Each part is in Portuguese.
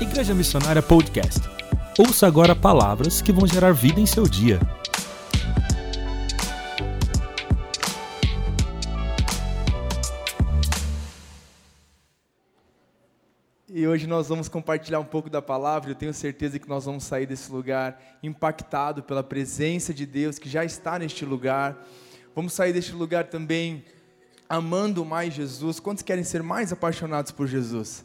Igreja Missionária Podcast. Ouça agora palavras que vão gerar vida em seu dia. E hoje nós vamos compartilhar um pouco da palavra. Eu tenho certeza que nós vamos sair desse lugar impactado pela presença de Deus que já está neste lugar. Vamos sair deste lugar também amando mais Jesus. Quantos querem ser mais apaixonados por Jesus?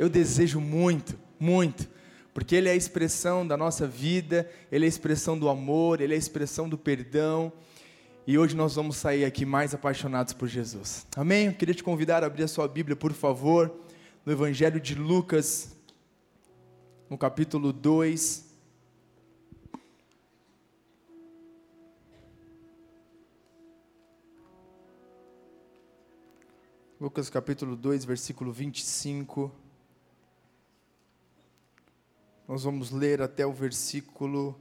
Eu desejo muito, muito, porque Ele é a expressão da nossa vida, Ele é a expressão do amor, Ele é a expressão do perdão. E hoje nós vamos sair aqui mais apaixonados por Jesus. Amém? Eu queria te convidar a abrir a sua Bíblia, por favor, no Evangelho de Lucas, no capítulo 2. Lucas capítulo 2, versículo 25. Nós vamos ler até o versículo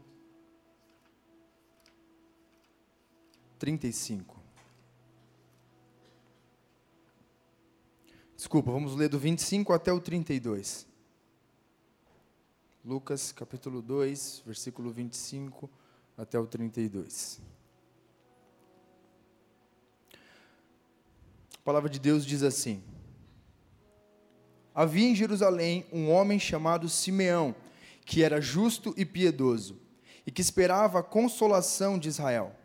35. Desculpa, vamos ler do 25 até o 32. Lucas capítulo 2, versículo 25 até o 32. A palavra de Deus diz assim: Havia em Jerusalém um homem chamado Simeão que era justo e piedoso, e que esperava a consolação de Israel.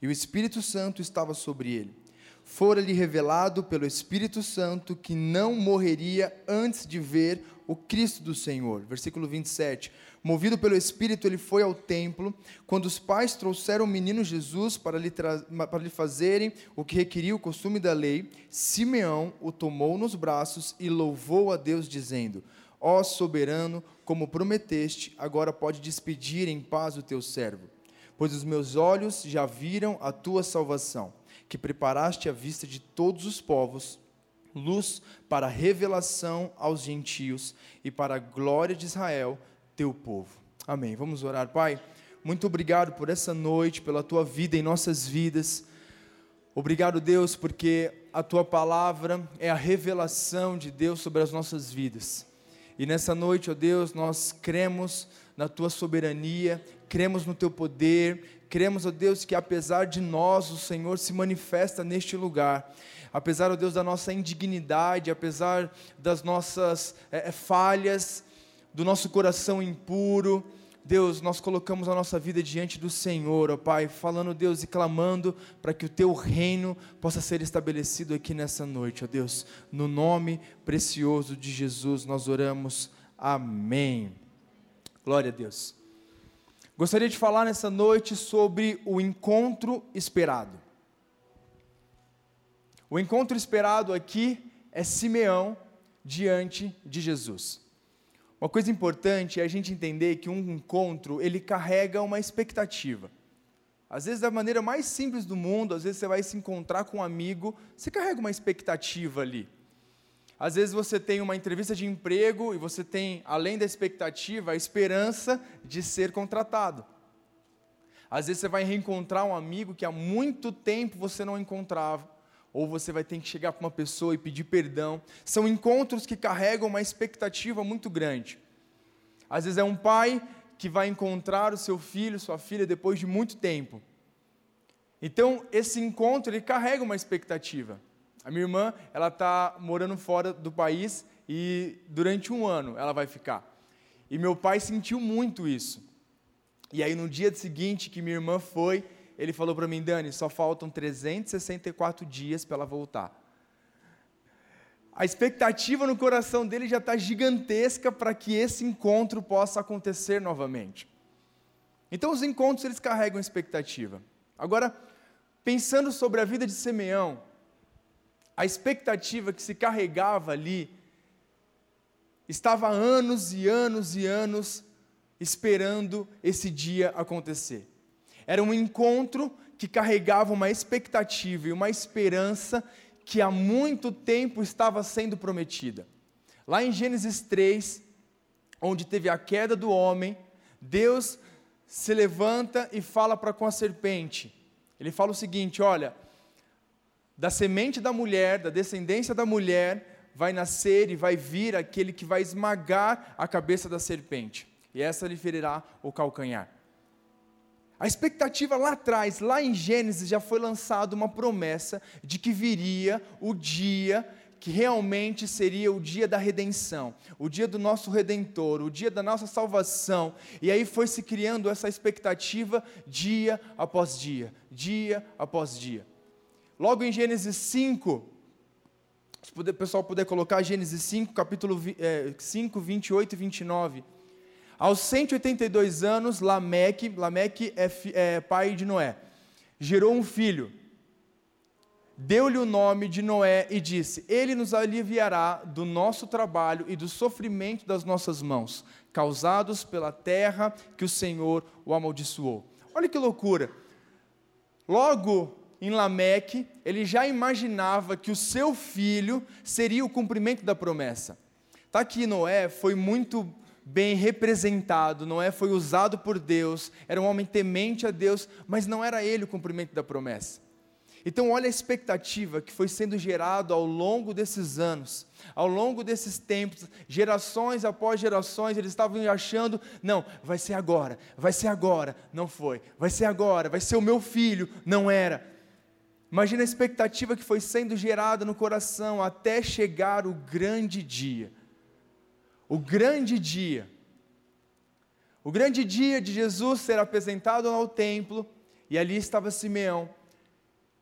E o Espírito Santo estava sobre ele. Fora-lhe revelado pelo Espírito Santo que não morreria antes de ver o Cristo do Senhor. Versículo 27. Movido pelo Espírito, ele foi ao templo. Quando os pais trouxeram o menino Jesus para lhe, para lhe fazerem o que requeria o costume da lei, Simeão o tomou nos braços e louvou a Deus, dizendo: Ó soberano, como prometeste, agora pode despedir em paz o teu servo. Pois os meus olhos já viram a tua salvação, que preparaste à vista de todos os povos, luz para revelação aos gentios e para a glória de Israel, teu povo. Amém. Vamos orar, Pai. Muito obrigado por essa noite, pela tua vida em nossas vidas. Obrigado, Deus, porque a tua palavra é a revelação de Deus sobre as nossas vidas. E nessa noite, ó Deus, nós cremos na tua soberania, cremos no teu poder, cremos, ó Deus, que apesar de nós, o Senhor se manifesta neste lugar. Apesar, ó Deus, da nossa indignidade, apesar das nossas é, falhas, do nosso coração impuro, Deus, nós colocamos a nossa vida diante do Senhor, ó Pai, falando, Deus, e clamando para que o Teu reino possa ser estabelecido aqui nessa noite, ó Deus. No nome precioso de Jesus nós oramos. Amém. Glória a Deus. Gostaria de falar nessa noite sobre o encontro esperado. O encontro esperado aqui é Simeão diante de Jesus. Uma coisa importante é a gente entender que um encontro, ele carrega uma expectativa. Às vezes, da maneira mais simples do mundo, às vezes você vai se encontrar com um amigo, você carrega uma expectativa ali. Às vezes você tem uma entrevista de emprego e você tem, além da expectativa, a esperança de ser contratado. Às vezes você vai reencontrar um amigo que há muito tempo você não encontrava, ou você vai ter que chegar para uma pessoa e pedir perdão. São encontros que carregam uma expectativa muito grande. Às vezes é um pai que vai encontrar o seu filho, sua filha, depois de muito tempo. Então, esse encontro, ele carrega uma expectativa. A minha irmã, ela está morando fora do país e durante um ano ela vai ficar. E meu pai sentiu muito isso. E aí, no dia seguinte que minha irmã foi, ele falou para mim, Dani, só faltam 364 dias para ela voltar. A expectativa no coração dele já está gigantesca para que esse encontro possa acontecer novamente. Então, os encontros eles carregam expectativa. Agora, pensando sobre a vida de Simeão, a expectativa que se carregava ali estava anos e anos e anos esperando esse dia acontecer. Era um encontro que carregava uma expectativa e uma esperança que há muito tempo estava sendo prometida. Lá em Gênesis 3, onde teve a queda do homem, Deus se levanta e fala para com a serpente. Ele fala o seguinte: olha, da semente da mulher, da descendência da mulher, vai nascer e vai vir aquele que vai esmagar a cabeça da serpente, e essa lhe ferirá o calcanhar. A expectativa lá atrás, lá em Gênesis, já foi lançada uma promessa de que viria o dia que realmente seria o dia da redenção, o dia do nosso redentor, o dia da nossa salvação. E aí foi se criando essa expectativa dia após dia, dia após dia. Logo em Gênesis 5, se o pessoal puder colocar Gênesis 5, capítulo 5, 28 e 29. Aos 182 anos, Lameque, Lameque é, é pai de Noé, gerou um filho deu-lhe o nome de Noé e disse: Ele nos aliviará do nosso trabalho e do sofrimento das nossas mãos, causados pela terra que o Senhor o amaldiçoou. Olha que loucura. Logo em Lameque, ele já imaginava que o seu filho seria o cumprimento da promessa. Tá aqui Noé foi muito bem representado, Noé foi usado por Deus, era um homem temente a Deus, mas não era ele o cumprimento da promessa. Então, olha a expectativa que foi sendo gerado ao longo desses anos, ao longo desses tempos, gerações após gerações, eles estavam achando: não, vai ser agora, vai ser agora, não foi, vai ser agora, vai ser o meu filho, não era. Imagina a expectativa que foi sendo gerada no coração até chegar o grande dia. O grande dia. O grande dia de Jesus ser apresentado ao templo, e ali estava Simeão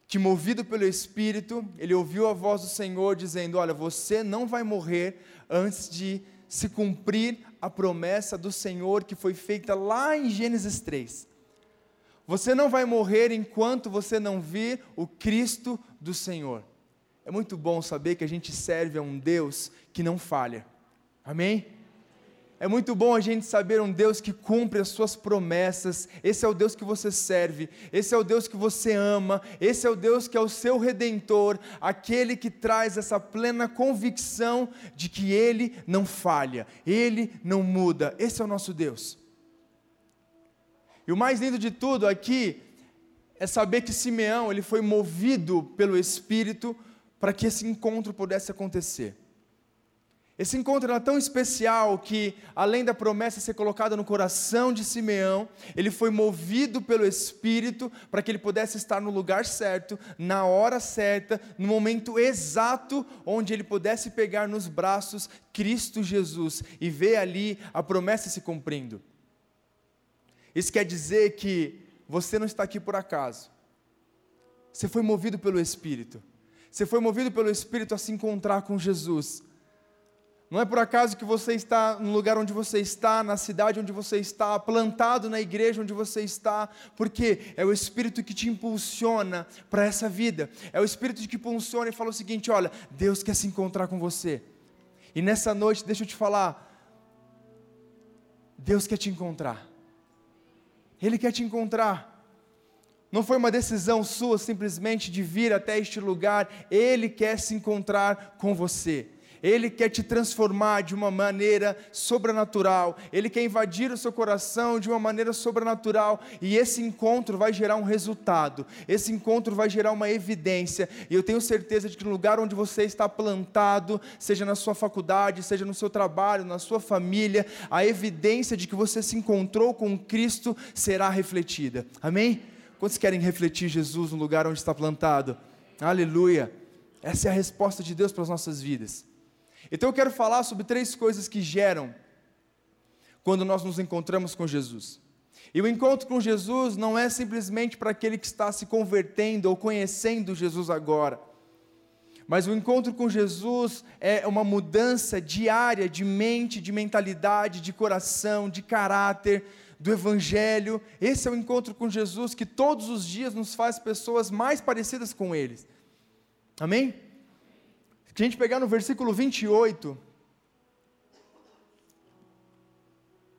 que, movido pelo Espírito, ele ouviu a voz do Senhor dizendo: Olha, você não vai morrer antes de se cumprir a promessa do Senhor que foi feita lá em Gênesis 3. Você não vai morrer enquanto você não vir o Cristo do Senhor. É muito bom saber que a gente serve a um Deus que não falha. Amém? É muito bom a gente saber um Deus que cumpre as suas promessas. Esse é o Deus que você serve, esse é o Deus que você ama, esse é o Deus que é o seu redentor, aquele que traz essa plena convicção de que ele não falha, ele não muda. Esse é o nosso Deus. E o mais lindo de tudo aqui é saber que Simeão, ele foi movido pelo Espírito para que esse encontro pudesse acontecer. Esse encontro era tão especial que, além da promessa ser colocada no coração de Simeão, ele foi movido pelo Espírito para que ele pudesse estar no lugar certo, na hora certa, no momento exato, onde ele pudesse pegar nos braços Cristo Jesus e ver ali a promessa se cumprindo. Isso quer dizer que você não está aqui por acaso, você foi movido pelo Espírito, você foi movido pelo Espírito a se encontrar com Jesus não é por acaso que você está no lugar onde você está, na cidade onde você está, plantado na igreja onde você está, porque é o Espírito que te impulsiona para essa vida. É o Espírito que impulsiona e fala o seguinte: olha, Deus quer se encontrar com você. E nessa noite, deixa eu te falar, Deus quer te encontrar. Ele quer te encontrar. Não foi uma decisão sua simplesmente de vir até este lugar, Ele quer se encontrar com você. Ele quer te transformar de uma maneira sobrenatural, Ele quer invadir o seu coração de uma maneira sobrenatural, e esse encontro vai gerar um resultado, esse encontro vai gerar uma evidência, e eu tenho certeza de que no lugar onde você está plantado, seja na sua faculdade, seja no seu trabalho, na sua família, a evidência de que você se encontrou com Cristo será refletida, amém? Quantos querem refletir Jesus no lugar onde está plantado? Aleluia! Essa é a resposta de Deus para as nossas vidas. Então eu quero falar sobre três coisas que geram quando nós nos encontramos com Jesus. E o encontro com Jesus não é simplesmente para aquele que está se convertendo ou conhecendo Jesus agora. Mas o encontro com Jesus é uma mudança diária de mente, de mentalidade, de coração, de caráter, do Evangelho. Esse é o encontro com Jesus que todos os dias nos faz pessoas mais parecidas com Ele. Amém? A gente pegar no versículo 28,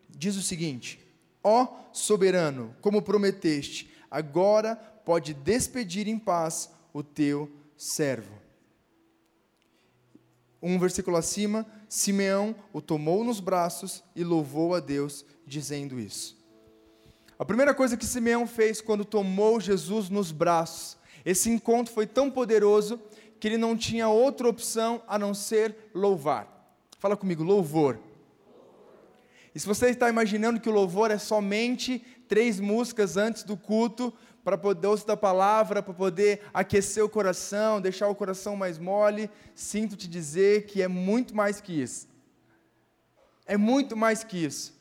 diz o seguinte: Ó soberano, como prometeste, agora pode despedir em paz o teu servo. Um versículo acima, Simeão o tomou nos braços e louvou a Deus, dizendo isso. A primeira coisa que Simeão fez quando tomou Jesus nos braços, esse encontro foi tão poderoso que ele não tinha outra opção a não ser louvar. Fala comigo, louvor. E se você está imaginando que o louvor é somente três músicas antes do culto, para poder ouvir da palavra, para poder aquecer o coração, deixar o coração mais mole, sinto te dizer que é muito mais que isso. É muito mais que isso.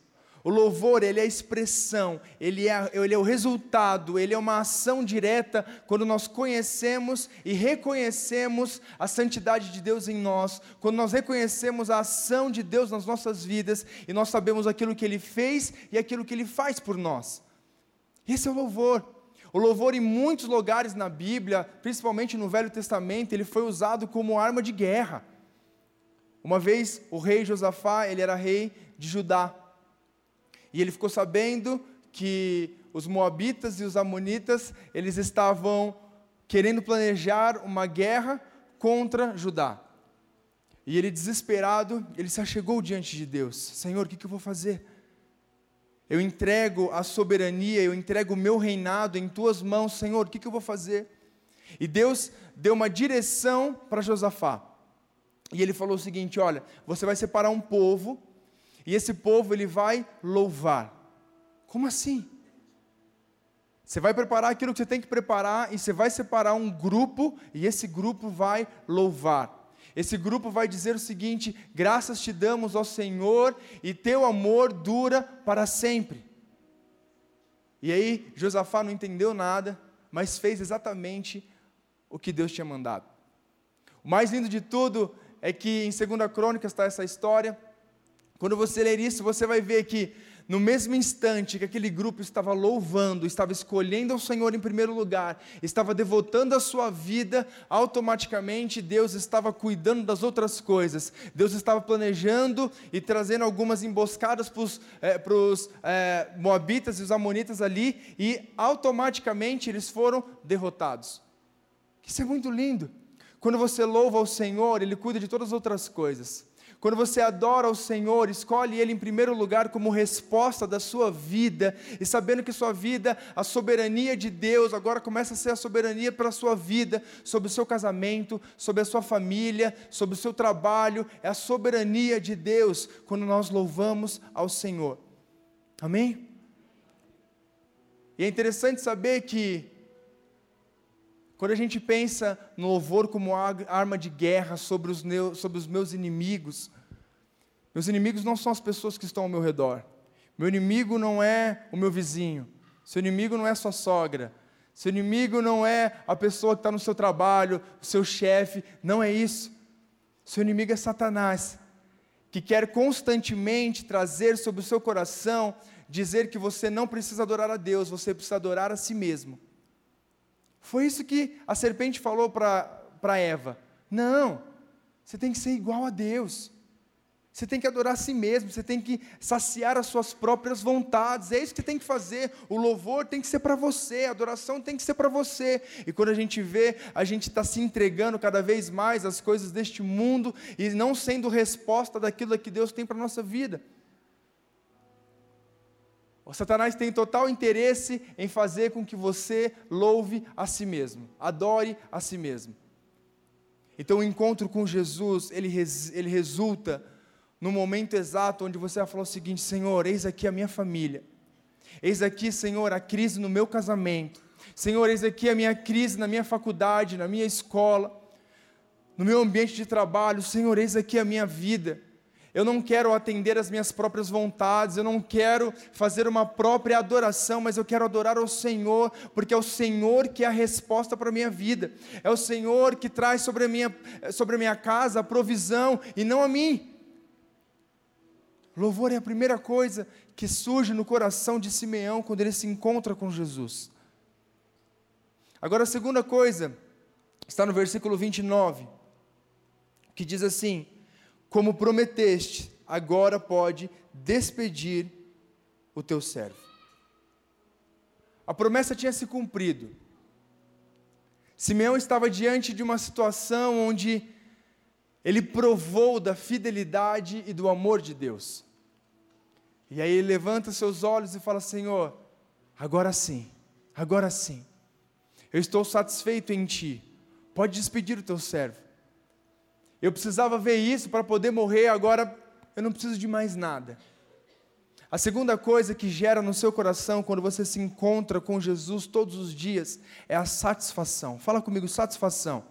O louvor, ele é a expressão, ele é, ele é o resultado, ele é uma ação direta quando nós conhecemos e reconhecemos a santidade de Deus em nós, quando nós reconhecemos a ação de Deus nas nossas vidas e nós sabemos aquilo que ele fez e aquilo que ele faz por nós. Esse é o louvor. O louvor em muitos lugares na Bíblia, principalmente no Velho Testamento, ele foi usado como arma de guerra. Uma vez o rei Josafá, ele era rei de Judá. E ele ficou sabendo que os moabitas e os amonitas, eles estavam querendo planejar uma guerra contra Judá. E ele desesperado, ele se achegou diante de Deus. Senhor, o que, que eu vou fazer? Eu entrego a soberania, eu entrego o meu reinado em tuas mãos, Senhor, o que, que eu vou fazer? E Deus deu uma direção para Josafá. E ele falou o seguinte: olha, você vai separar um povo e esse povo ele vai louvar. Como assim? Você vai preparar aquilo que você tem que preparar e você vai separar um grupo e esse grupo vai louvar. Esse grupo vai dizer o seguinte: graças te damos ao Senhor e teu amor dura para sempre. E aí Josafá não entendeu nada, mas fez exatamente o que Deus tinha mandado. O mais lindo de tudo é que em 2 Crônicas está essa história quando você ler isso, você vai ver que no mesmo instante que aquele grupo estava louvando, estava escolhendo o Senhor em primeiro lugar, estava devotando a sua vida, automaticamente Deus estava cuidando das outras coisas. Deus estava planejando e trazendo algumas emboscadas para os é, é, Moabitas e os Amonitas ali, e automaticamente eles foram derrotados. Isso é muito lindo. Quando você louva o Senhor, Ele cuida de todas as outras coisas. Quando você adora o Senhor, escolhe Ele em primeiro lugar como resposta da sua vida, e sabendo que sua vida, a soberania de Deus, agora começa a ser a soberania para a sua vida, sobre o seu casamento, sobre a sua família, sobre o seu trabalho, é a soberania de Deus quando nós louvamos ao Senhor. Amém? E é interessante saber que quando a gente pensa no louvor como arma de guerra sobre os, meus, sobre os meus inimigos, meus inimigos não são as pessoas que estão ao meu redor. Meu inimigo não é o meu vizinho. Seu inimigo não é sua sogra. Seu inimigo não é a pessoa que está no seu trabalho, o seu chefe. Não é isso. Seu inimigo é Satanás, que quer constantemente trazer sobre o seu coração, dizer que você não precisa adorar a Deus, você precisa adorar a si mesmo. Foi isso que a serpente falou para Eva. Não, você tem que ser igual a Deus. Você tem que adorar a si mesmo, você tem que saciar as suas próprias vontades. É isso que tem que fazer. O louvor tem que ser para você, a adoração tem que ser para você. E quando a gente vê, a gente está se entregando cada vez mais às coisas deste mundo e não sendo resposta daquilo que Deus tem para a nossa vida. O Satanás tem total interesse em fazer com que você louve a si mesmo, adore a si mesmo. Então o encontro com Jesus, ele, res, ele resulta no momento exato onde você vai falar o seguinte: Senhor, eis aqui a minha família, eis aqui, Senhor, a crise no meu casamento, Senhor, eis aqui a minha crise na minha faculdade, na minha escola, no meu ambiente de trabalho, Senhor, eis aqui a minha vida. Eu não quero atender às minhas próprias vontades, eu não quero fazer uma própria adoração, mas eu quero adorar ao Senhor, porque é o Senhor que é a resposta para a minha vida, é o Senhor que traz sobre a minha, sobre a minha casa a provisão e não a mim. Louvor é a primeira coisa que surge no coração de Simeão quando ele se encontra com Jesus. Agora, a segunda coisa está no versículo 29, que diz assim: como prometeste, agora pode despedir o teu servo. A promessa tinha se cumprido. Simeão estava diante de uma situação onde ele provou da fidelidade e do amor de Deus. E aí ele levanta seus olhos e fala: Senhor, agora sim, agora sim, eu estou satisfeito em Ti. pode despedir o teu servo. Eu precisava ver isso para poder morrer, agora eu não preciso de mais nada. A segunda coisa que gera no seu coração quando você se encontra com Jesus todos os dias é a satisfação. Fala comigo, satisfação.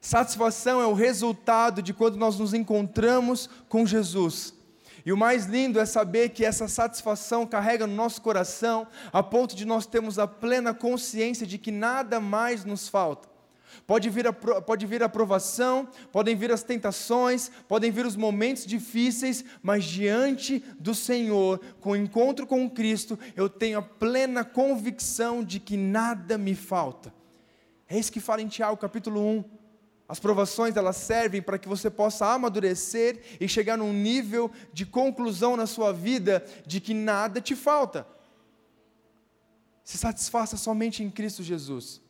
Satisfação é o resultado de quando nós nos encontramos com Jesus. E o mais lindo é saber que essa satisfação carrega no nosso coração, a ponto de nós termos a plena consciência de que nada mais nos falta. Pode vir, a, pode vir a provação, podem vir as tentações, podem vir os momentos difíceis, mas diante do Senhor, com o encontro com Cristo, eu tenho a plena convicção de que nada me falta. É isso que fala em Tiago, capítulo 1. As provações elas servem para que você possa amadurecer e chegar num nível de conclusão na sua vida de que nada te falta. Se satisfaça somente em Cristo Jesus.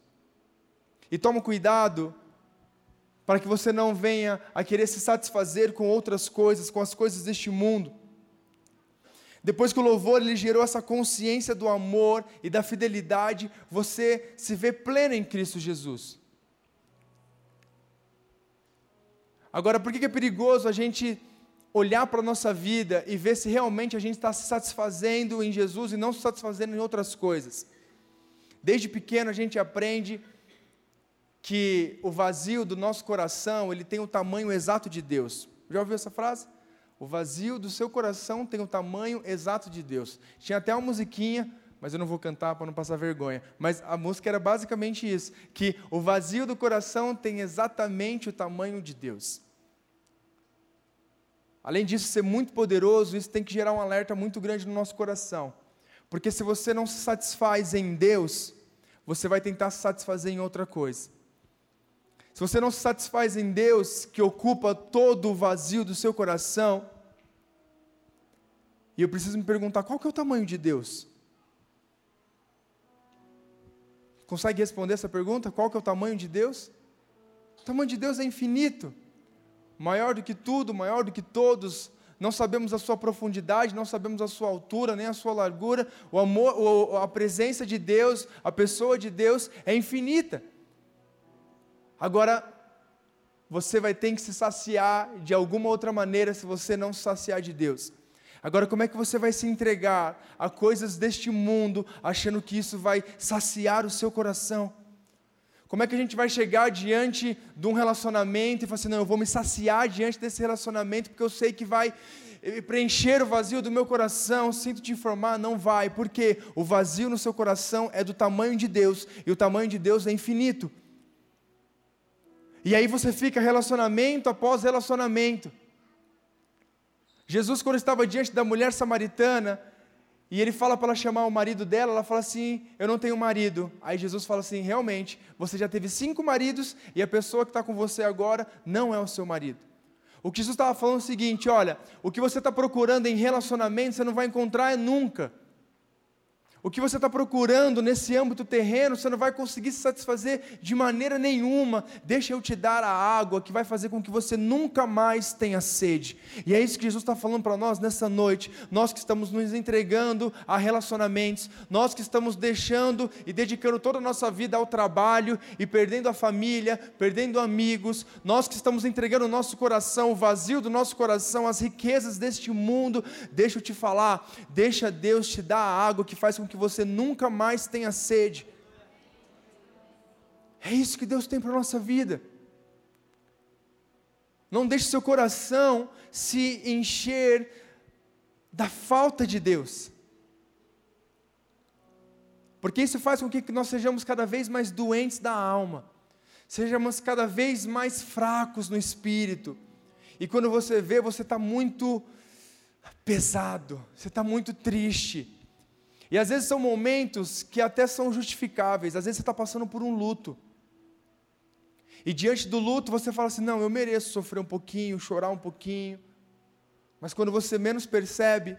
E toma cuidado para que você não venha a querer se satisfazer com outras coisas, com as coisas deste mundo. Depois que o louvor ele gerou essa consciência do amor e da fidelidade, você se vê pleno em Cristo Jesus. Agora, por que é perigoso a gente olhar para a nossa vida e ver se realmente a gente está se satisfazendo em Jesus e não se satisfazendo em outras coisas? Desde pequeno a gente aprende que o vazio do nosso coração ele tem o tamanho exato de Deus. Já ouviu essa frase? O vazio do seu coração tem o tamanho exato de Deus. Tinha até uma musiquinha mas eu não vou cantar para não passar vergonha. Mas a música era basicamente isso: que o vazio do coração tem exatamente o tamanho de Deus. Além disso ser muito poderoso, isso tem que gerar um alerta muito grande no nosso coração. Porque se você não se satisfaz em Deus, você vai tentar se satisfazer em outra coisa. Se você não se satisfaz em Deus, que ocupa todo o vazio do seu coração, e eu preciso me perguntar, qual que é o tamanho de Deus? Consegue responder essa pergunta? Qual que é o tamanho de Deus? O tamanho de Deus é infinito, maior do que tudo, maior do que todos. Não sabemos a sua profundidade, não sabemos a sua altura, nem a sua largura. O amor, a presença de Deus, a pessoa de Deus é infinita. Agora, você vai ter que se saciar de alguma outra maneira se você não se saciar de Deus. Agora, como é que você vai se entregar a coisas deste mundo, achando que isso vai saciar o seu coração? Como é que a gente vai chegar diante de um relacionamento e falar assim: não, eu vou me saciar diante desse relacionamento, porque eu sei que vai eh, preencher o vazio do meu coração? Sinto te informar, não vai, porque o vazio no seu coração é do tamanho de Deus, e o tamanho de Deus é infinito. E aí você fica relacionamento após relacionamento. Jesus, quando estava diante da mulher samaritana, e ele fala para ela chamar o marido dela, ela fala assim: Eu não tenho marido. Aí Jesus fala assim: Realmente, você já teve cinco maridos e a pessoa que está com você agora não é o seu marido. O que Jesus estava falando é o seguinte: Olha, o que você está procurando em relacionamento você não vai encontrar nunca. O que você está procurando nesse âmbito terreno, você não vai conseguir se satisfazer de maneira nenhuma. Deixa eu te dar a água que vai fazer com que você nunca mais tenha sede. E é isso que Jesus está falando para nós nessa noite. Nós que estamos nos entregando a relacionamentos, nós que estamos deixando e dedicando toda a nossa vida ao trabalho e perdendo a família, perdendo amigos, nós que estamos entregando o nosso coração, o vazio do nosso coração, as riquezas deste mundo. Deixa eu te falar, deixa Deus te dar a água que faz com que você nunca mais tenha sede. É isso que Deus tem para a nossa vida. Não deixe seu coração se encher da falta de Deus. Porque isso faz com que nós sejamos cada vez mais doentes da alma, sejamos cada vez mais fracos no espírito. E quando você vê, você está muito pesado, você está muito triste. E às vezes são momentos que até são justificáveis, às vezes você está passando por um luto. E diante do luto você fala assim: não, eu mereço sofrer um pouquinho, chorar um pouquinho. Mas quando você menos percebe,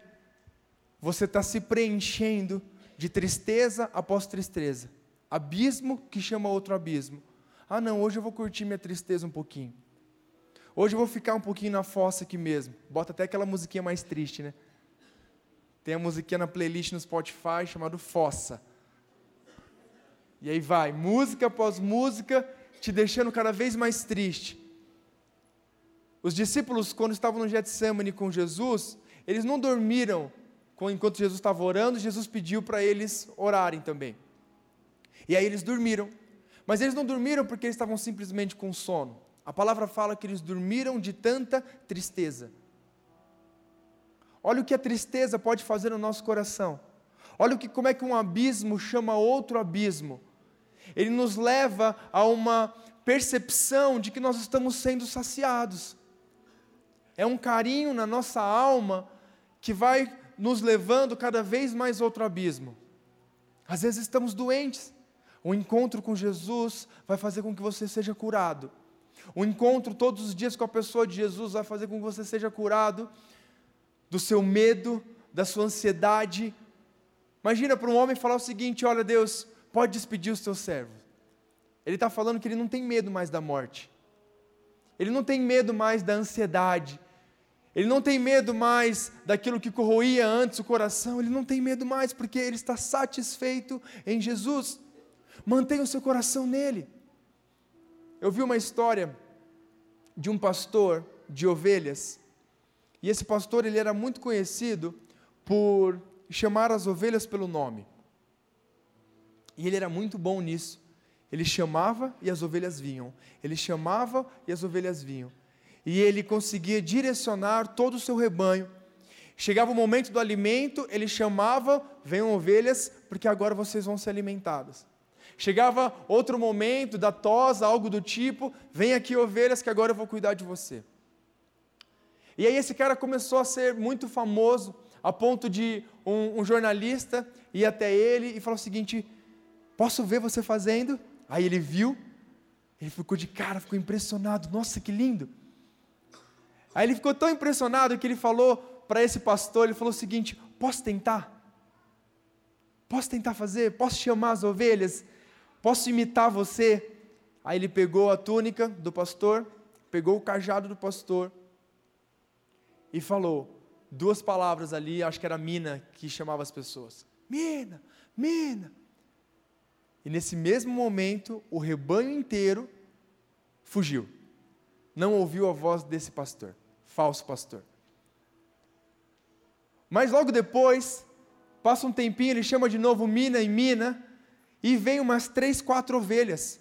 você está se preenchendo de tristeza após tristeza. Abismo que chama outro abismo. Ah, não, hoje eu vou curtir minha tristeza um pouquinho. Hoje eu vou ficar um pouquinho na fossa aqui mesmo. Bota até aquela musiquinha mais triste, né? Tem a musiquinha na playlist no Spotify chamado Fossa. E aí vai, música após música, te deixando cada vez mais triste. Os discípulos, quando estavam no Getsemane com Jesus, eles não dormiram enquanto Jesus estava orando, Jesus pediu para eles orarem também. E aí eles dormiram. Mas eles não dormiram porque eles estavam simplesmente com sono. A palavra fala que eles dormiram de tanta tristeza. Olha o que a tristeza pode fazer no nosso coração. Olha o que, como é que um abismo chama outro abismo. Ele nos leva a uma percepção de que nós estamos sendo saciados. É um carinho na nossa alma que vai nos levando cada vez mais outro abismo. Às vezes estamos doentes. O encontro com Jesus vai fazer com que você seja curado. O encontro todos os dias com a pessoa de Jesus vai fazer com que você seja curado do seu medo, da sua ansiedade. Imagina para um homem falar o seguinte: Olha, Deus, pode despedir o seu servo. Ele está falando que ele não tem medo mais da morte. Ele não tem medo mais da ansiedade. Ele não tem medo mais daquilo que corroía antes o coração. Ele não tem medo mais porque ele está satisfeito em Jesus. Mantenha o seu coração nele. Eu vi uma história de um pastor de ovelhas. E esse pastor ele era muito conhecido por chamar as ovelhas pelo nome. E ele era muito bom nisso. Ele chamava e as ovelhas vinham. Ele chamava e as ovelhas vinham. E ele conseguia direcionar todo o seu rebanho. Chegava o momento do alimento, ele chamava, venham ovelhas, porque agora vocês vão ser alimentadas. Chegava outro momento da tosa, algo do tipo, vem aqui ovelhas que agora eu vou cuidar de você. E aí esse cara começou a ser muito famoso, a ponto de um, um jornalista ir até ele e falar o seguinte: posso ver você fazendo? Aí ele viu, ele ficou de cara, ficou impressionado, nossa, que lindo. Aí ele ficou tão impressionado que ele falou para esse pastor, ele falou o seguinte: posso tentar? Posso tentar fazer? Posso chamar as ovelhas? Posso imitar você? Aí ele pegou a túnica do pastor, pegou o cajado do pastor e falou duas palavras ali, acho que era Mina que chamava as pessoas. Mina, Mina. E nesse mesmo momento, o rebanho inteiro fugiu. Não ouviu a voz desse pastor, falso pastor. Mas logo depois, passa um tempinho, ele chama de novo Mina e Mina, e vem umas três, quatro ovelhas.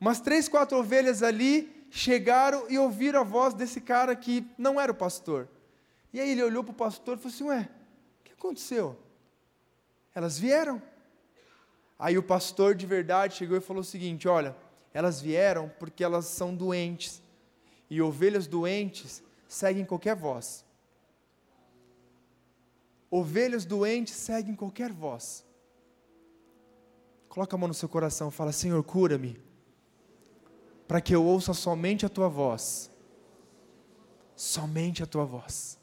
Umas três, quatro ovelhas ali chegaram e ouviram a voz desse cara que não era o pastor. E aí ele olhou para o pastor e falou assim: Ué, o que aconteceu? Elas vieram. Aí o pastor de verdade chegou e falou o seguinte: Olha, elas vieram porque elas são doentes. E ovelhas doentes seguem qualquer voz. Ovelhas doentes seguem qualquer voz. Coloca a mão no seu coração fala: Senhor, cura-me, para que eu ouça somente a tua voz. Somente a tua voz.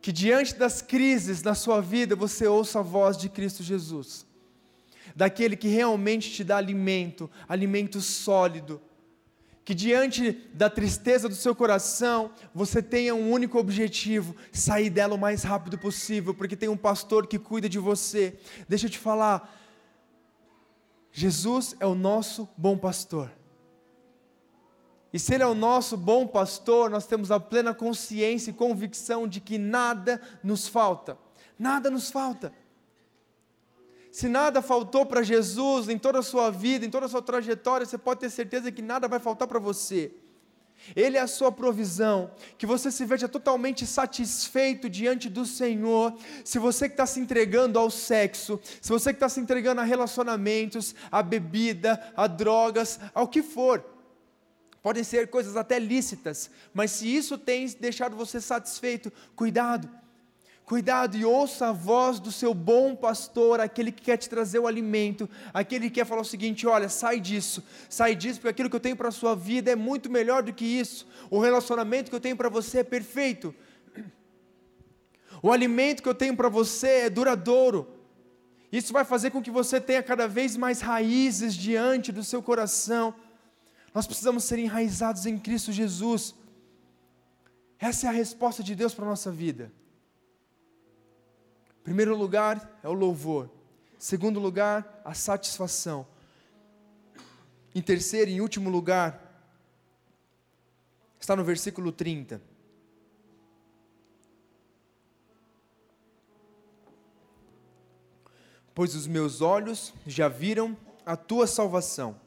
Que diante das crises na sua vida você ouça a voz de Cristo Jesus, daquele que realmente te dá alimento, alimento sólido que diante da tristeza do seu coração, você tenha um único objetivo: sair dela o mais rápido possível, porque tem um pastor que cuida de você. Deixa eu te falar, Jesus é o nosso bom pastor. E se Ele é o nosso bom pastor, nós temos a plena consciência e convicção de que nada nos falta. Nada nos falta. Se nada faltou para Jesus em toda a sua vida, em toda a sua trajetória, você pode ter certeza que nada vai faltar para você. Ele é a sua provisão, que você se veja totalmente satisfeito diante do Senhor. Se você que está se entregando ao sexo, se você que está se entregando a relacionamentos, a bebida, a drogas, ao que for, podem ser coisas até lícitas, mas se isso tem deixado você satisfeito, cuidado, Cuidado e ouça a voz do seu bom pastor, aquele que quer te trazer o alimento, aquele que quer falar o seguinte: olha, sai disso, sai disso, porque aquilo que eu tenho para a sua vida é muito melhor do que isso. O relacionamento que eu tenho para você é perfeito. O alimento que eu tenho para você é duradouro. Isso vai fazer com que você tenha cada vez mais raízes diante do seu coração. Nós precisamos ser enraizados em Cristo Jesus. Essa é a resposta de Deus para a nossa vida. Primeiro lugar é o louvor. Segundo lugar, a satisfação. Em terceiro e último lugar, está no versículo 30. Pois os meus olhos já viram a tua salvação,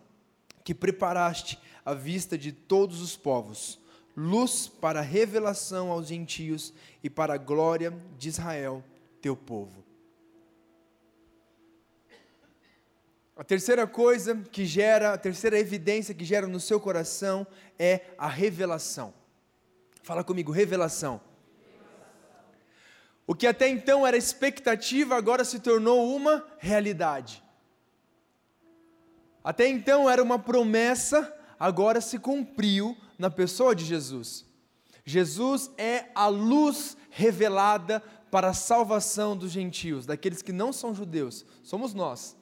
que preparaste à vista de todos os povos, luz para revelação aos gentios e para a glória de Israel, teu povo. A terceira coisa que gera, a terceira evidência que gera no seu coração é a revelação. Fala comigo, revelação. O que até então era expectativa, agora se tornou uma realidade. Até então era uma promessa, agora se cumpriu na pessoa de Jesus. Jesus é a luz revelada para a salvação dos gentios, daqueles que não são judeus, somos nós.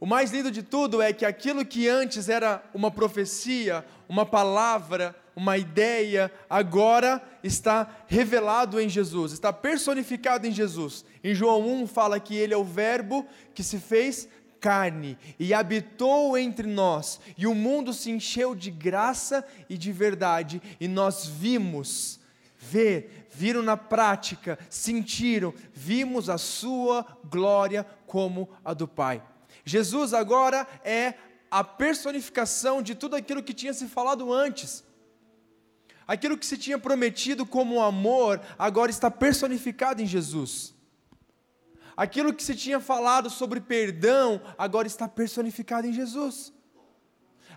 O mais lindo de tudo é que aquilo que antes era uma profecia, uma palavra, uma ideia, agora está revelado em Jesus, está personificado em Jesus. Em João 1 fala que ele é o Verbo que se fez carne e habitou entre nós, e o mundo se encheu de graça e de verdade, e nós vimos, ver, viram na prática, sentiram, vimos a sua glória como a do Pai. Jesus agora é a personificação de tudo aquilo que tinha se falado antes. Aquilo que se tinha prometido como amor, agora está personificado em Jesus. Aquilo que se tinha falado sobre perdão, agora está personificado em Jesus.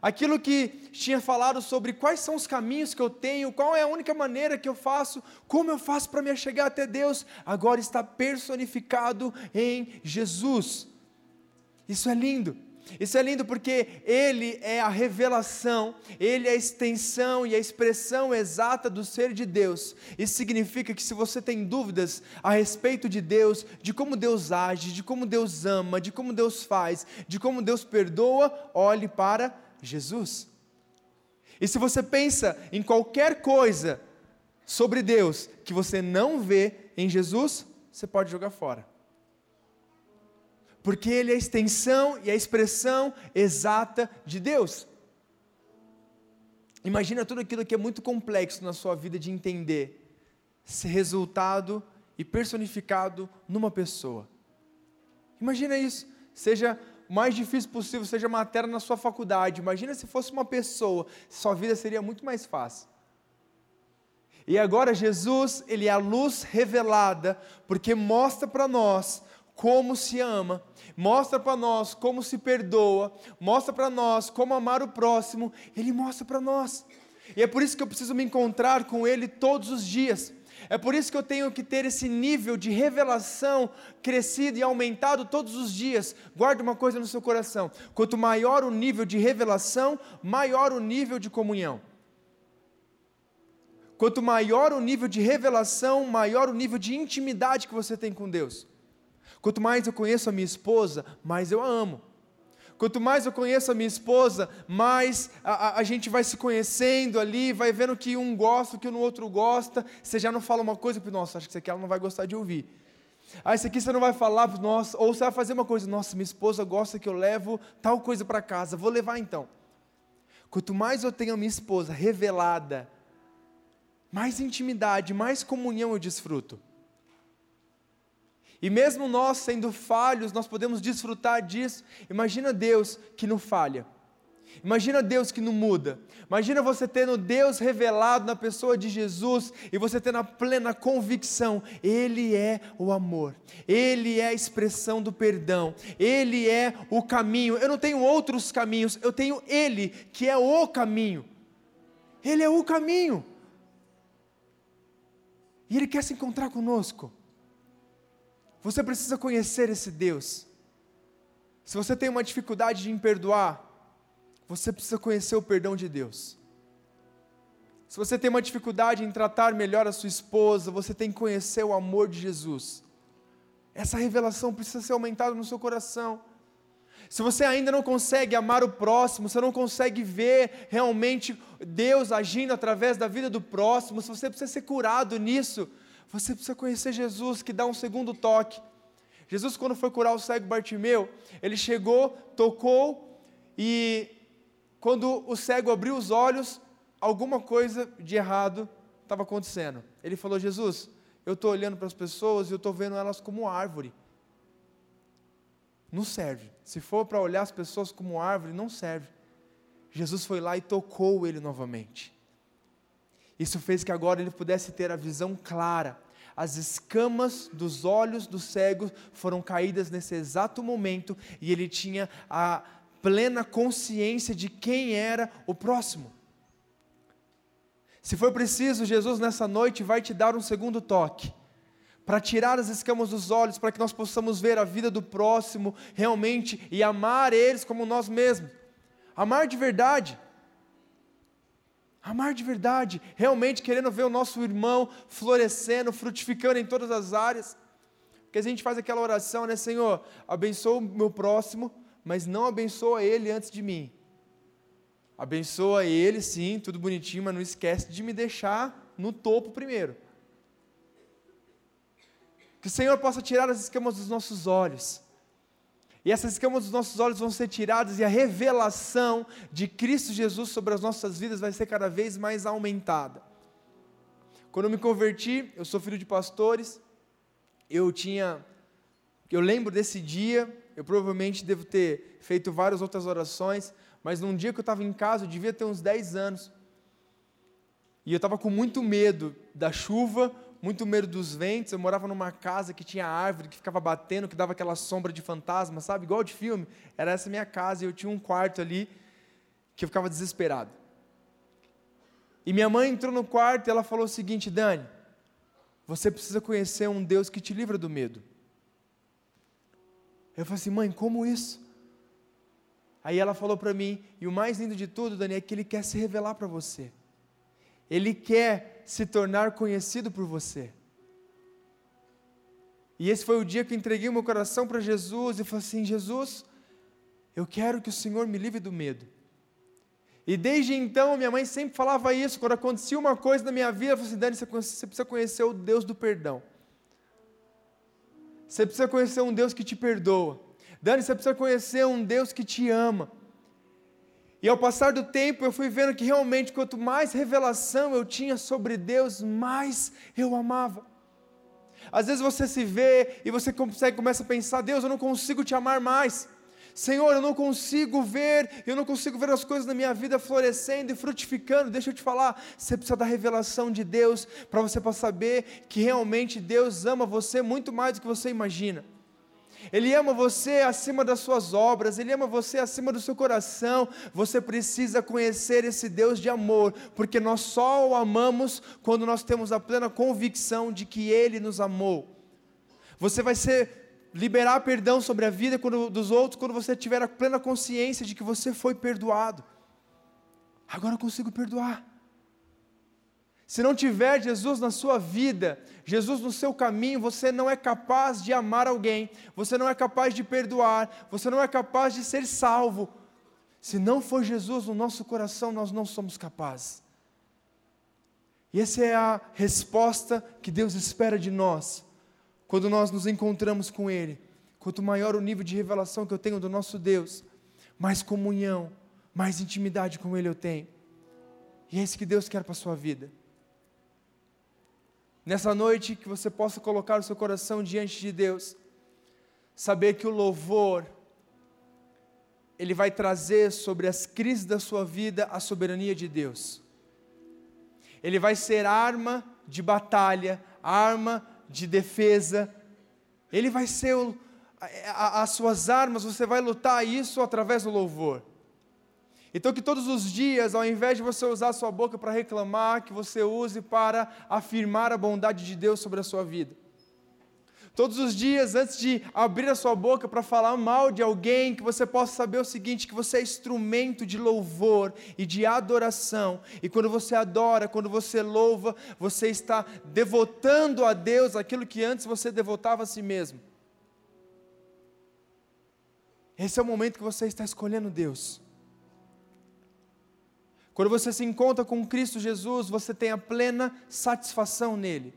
Aquilo que tinha falado sobre quais são os caminhos que eu tenho, qual é a única maneira que eu faço, como eu faço para me chegar até Deus, agora está personificado em Jesus. Isso é lindo. Isso é lindo porque Ele é a revelação, Ele é a extensão e a expressão exata do ser de Deus. Isso significa que se você tem dúvidas a respeito de Deus, de como Deus age, de como Deus ama, de como Deus faz, de como Deus perdoa, olhe para Jesus. E se você pensa em qualquer coisa sobre Deus que você não vê em Jesus, você pode jogar fora porque ele é a extensão e a expressão exata de Deus. Imagina tudo aquilo que é muito complexo na sua vida de entender, ser resultado e personificado numa pessoa. Imagina isso, seja mais difícil possível, seja matéria na sua faculdade. Imagina se fosse uma pessoa, sua vida seria muito mais fácil. E agora Jesus, ele é a luz revelada, porque mostra para nós como se ama, mostra para nós como se perdoa, mostra para nós como amar o próximo, ele mostra para nós. E é por isso que eu preciso me encontrar com ele todos os dias. É por isso que eu tenho que ter esse nível de revelação crescido e aumentado todos os dias. Guarde uma coisa no seu coração: quanto maior o nível de revelação, maior o nível de comunhão. Quanto maior o nível de revelação, maior o nível de intimidade que você tem com Deus. Quanto mais eu conheço a minha esposa, mais eu a amo. Quanto mais eu conheço a minha esposa, mais a, a, a, gente vai se conhecendo ali, vai vendo que um gosta, que o outro gosta. Você já não fala uma coisa para nossa, acho que isso aqui ela não vai gostar de ouvir. Ah, isso aqui você não vai falar para nossa, ou você vai fazer uma coisa, nossa, minha esposa gosta que eu levo tal coisa para casa, vou levar então. Quanto mais eu tenho a minha esposa revelada, mais intimidade, mais comunhão eu desfruto. E mesmo nós sendo falhos, nós podemos desfrutar disso. Imagina Deus que não falha. Imagina Deus que não muda. Imagina você tendo Deus revelado na pessoa de Jesus e você tendo a plena convicção: Ele é o amor, Ele é a expressão do perdão, Ele é o caminho. Eu não tenho outros caminhos, eu tenho Ele que é o caminho. Ele é o caminho. E Ele quer se encontrar conosco. Você precisa conhecer esse Deus. Se você tem uma dificuldade em perdoar, você precisa conhecer o perdão de Deus. Se você tem uma dificuldade em tratar melhor a sua esposa, você tem que conhecer o amor de Jesus. Essa revelação precisa ser aumentada no seu coração. Se você ainda não consegue amar o próximo, você não consegue ver realmente Deus agindo através da vida do próximo, se você precisa ser curado nisso, Você precisa conhecer Jesus, que dá um segundo toque. Jesus, quando foi curar o cego Bartimeu, ele chegou, tocou e quando o cego abriu os olhos, alguma coisa de errado estava acontecendo. Ele falou: Jesus, eu estou olhando para as pessoas e eu estou vendo elas como árvore. Não serve. Se for para olhar as pessoas como árvore, não serve. Jesus foi lá e tocou ele novamente. Isso fez que agora ele pudesse ter a visão clara. As escamas dos olhos do cego foram caídas nesse exato momento e ele tinha a plena consciência de quem era o próximo. Se for preciso, Jesus nessa noite vai te dar um segundo toque para tirar as escamas dos olhos, para que nós possamos ver a vida do próximo realmente e amar eles como nós mesmos. Amar de verdade. Amar de verdade, realmente querendo ver o nosso irmão florescendo, frutificando em todas as áreas. Porque a gente faz aquela oração, né, Senhor, abençoa o meu próximo, mas não abençoa ele antes de mim. Abençoa ele, sim, tudo bonitinho, mas não esquece de me deixar no topo primeiro. Que o Senhor possa tirar as escamas dos nossos olhos. E essas escamas dos nossos olhos vão ser tiradas e a revelação de Cristo Jesus sobre as nossas vidas vai ser cada vez mais aumentada. Quando eu me converti, eu sou filho de pastores, eu tinha, eu lembro desse dia, eu provavelmente devo ter feito várias outras orações, mas num dia que eu estava em casa, eu devia ter uns 10 anos, e eu estava com muito medo da chuva, muito medo dos ventos. Eu morava numa casa que tinha árvore que ficava batendo, que dava aquela sombra de fantasma, sabe? Igual de filme. Era essa minha casa e eu tinha um quarto ali que eu ficava desesperado. E minha mãe entrou no quarto e ela falou o seguinte: Dani, você precisa conhecer um Deus que te livra do medo. Eu falei assim, mãe, como isso? Aí ela falou para mim, e o mais lindo de tudo, Dani, é que ele quer se revelar para você. Ele quer se tornar conhecido por você. E esse foi o dia que eu entreguei meu coração para Jesus e falei assim: Jesus, eu quero que o Senhor me livre do medo. E desde então, minha mãe sempre falava isso. Quando acontecia uma coisa na minha vida, ela falou assim: Dani, você precisa conhecer o Deus do perdão. Você precisa conhecer um Deus que te perdoa. Dani, você precisa conhecer um Deus que te ama. E ao passar do tempo, eu fui vendo que realmente, quanto mais revelação eu tinha sobre Deus, mais eu amava. Às vezes você se vê e você consegue, começa a pensar: Deus, eu não consigo te amar mais. Senhor, eu não consigo ver, eu não consigo ver as coisas na minha vida florescendo e frutificando. Deixa eu te falar, você precisa da revelação de Deus para você saber que realmente Deus ama você muito mais do que você imagina. Ele ama você acima das suas obras, Ele ama você acima do seu coração. Você precisa conhecer esse Deus de amor, porque nós só o amamos quando nós temos a plena convicção de que Ele nos amou. Você vai ser liberar perdão sobre a vida dos outros quando você tiver a plena consciência de que você foi perdoado. Agora eu consigo perdoar. Se não tiver Jesus na sua vida, Jesus no seu caminho, você não é capaz de amar alguém, você não é capaz de perdoar, você não é capaz de ser salvo. Se não for Jesus no nosso coração, nós não somos capazes. E essa é a resposta que Deus espera de nós, quando nós nos encontramos com Ele. Quanto maior o nível de revelação que eu tenho do nosso Deus, mais comunhão, mais intimidade com Ele eu tenho. E é isso que Deus quer para a sua vida. Nessa noite, que você possa colocar o seu coração diante de Deus, saber que o louvor, ele vai trazer sobre as crises da sua vida a soberania de Deus. Ele vai ser arma de batalha, arma de defesa. Ele vai ser o, a, as suas armas, você vai lutar isso através do louvor. Então, que todos os dias, ao invés de você usar a sua boca para reclamar, que você use para afirmar a bondade de Deus sobre a sua vida. Todos os dias, antes de abrir a sua boca para falar mal de alguém, que você possa saber o seguinte: que você é instrumento de louvor e de adoração. E quando você adora, quando você louva, você está devotando a Deus aquilo que antes você devotava a si mesmo. Esse é o momento que você está escolhendo Deus. Quando você se encontra com Cristo Jesus, você tem a plena satisfação nele.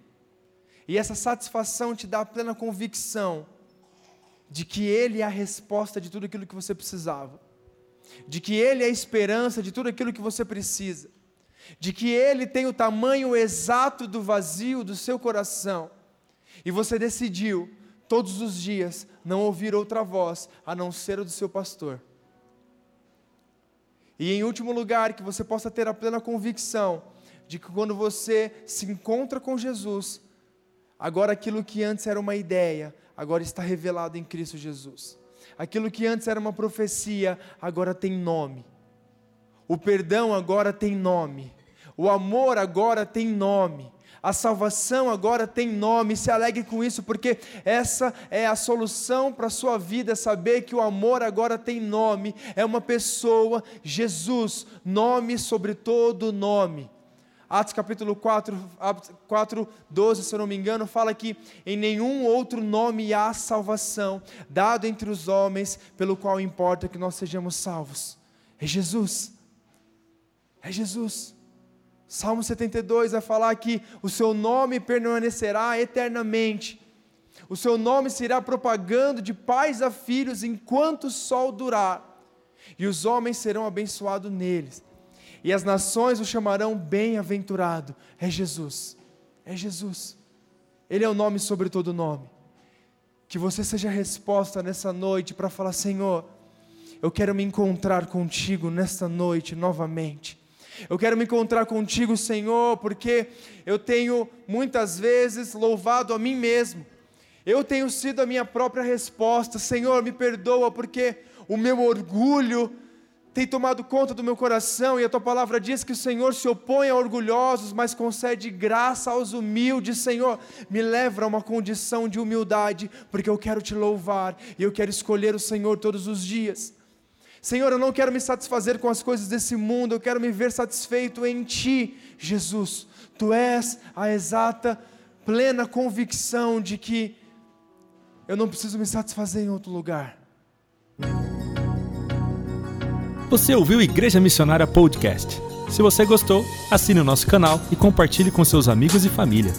E essa satisfação te dá a plena convicção de que Ele é a resposta de tudo aquilo que você precisava, de que Ele é a esperança de tudo aquilo que você precisa, de que Ele tem o tamanho exato do vazio do seu coração, e você decidiu, todos os dias, não ouvir outra voz a não ser a do seu pastor. E em último lugar, que você possa ter a plena convicção de que quando você se encontra com Jesus, agora aquilo que antes era uma ideia, agora está revelado em Cristo Jesus. Aquilo que antes era uma profecia, agora tem nome. O perdão agora tem nome. O amor agora tem nome. A salvação agora tem nome, se alegre com isso, porque essa é a solução para a sua vida, saber que o amor agora tem nome, é uma pessoa, Jesus, nome sobre todo nome. Atos capítulo 4, 4, 12, se eu não me engano, fala que em nenhum outro nome há salvação, dado entre os homens, pelo qual importa que nós sejamos salvos. É Jesus. É Jesus. Salmo 72 vai falar que o seu nome permanecerá eternamente. O seu nome se irá propagando de pais a filhos enquanto o sol durar. E os homens serão abençoados neles e as nações o chamarão bem-aventurado. É Jesus, é Jesus. Ele é o nome sobre todo nome. Que você seja a resposta nessa noite para falar: Senhor, eu quero me encontrar contigo nesta noite novamente. Eu quero me encontrar contigo, Senhor, porque eu tenho muitas vezes louvado a mim mesmo. Eu tenho sido a minha própria resposta. Senhor, me perdoa porque o meu orgulho tem tomado conta do meu coração, e a tua palavra diz que o Senhor se opõe a orgulhosos, mas concede graça aos humildes. Senhor, me leva a uma condição de humildade, porque eu quero te louvar e eu quero escolher o Senhor todos os dias. Senhor, eu não quero me satisfazer com as coisas desse mundo, eu quero me ver satisfeito em Ti, Jesus. Tu és a exata, plena convicção de que eu não preciso me satisfazer em outro lugar. Você ouviu Igreja Missionária Podcast. Se você gostou, assine o nosso canal e compartilhe com seus amigos e família.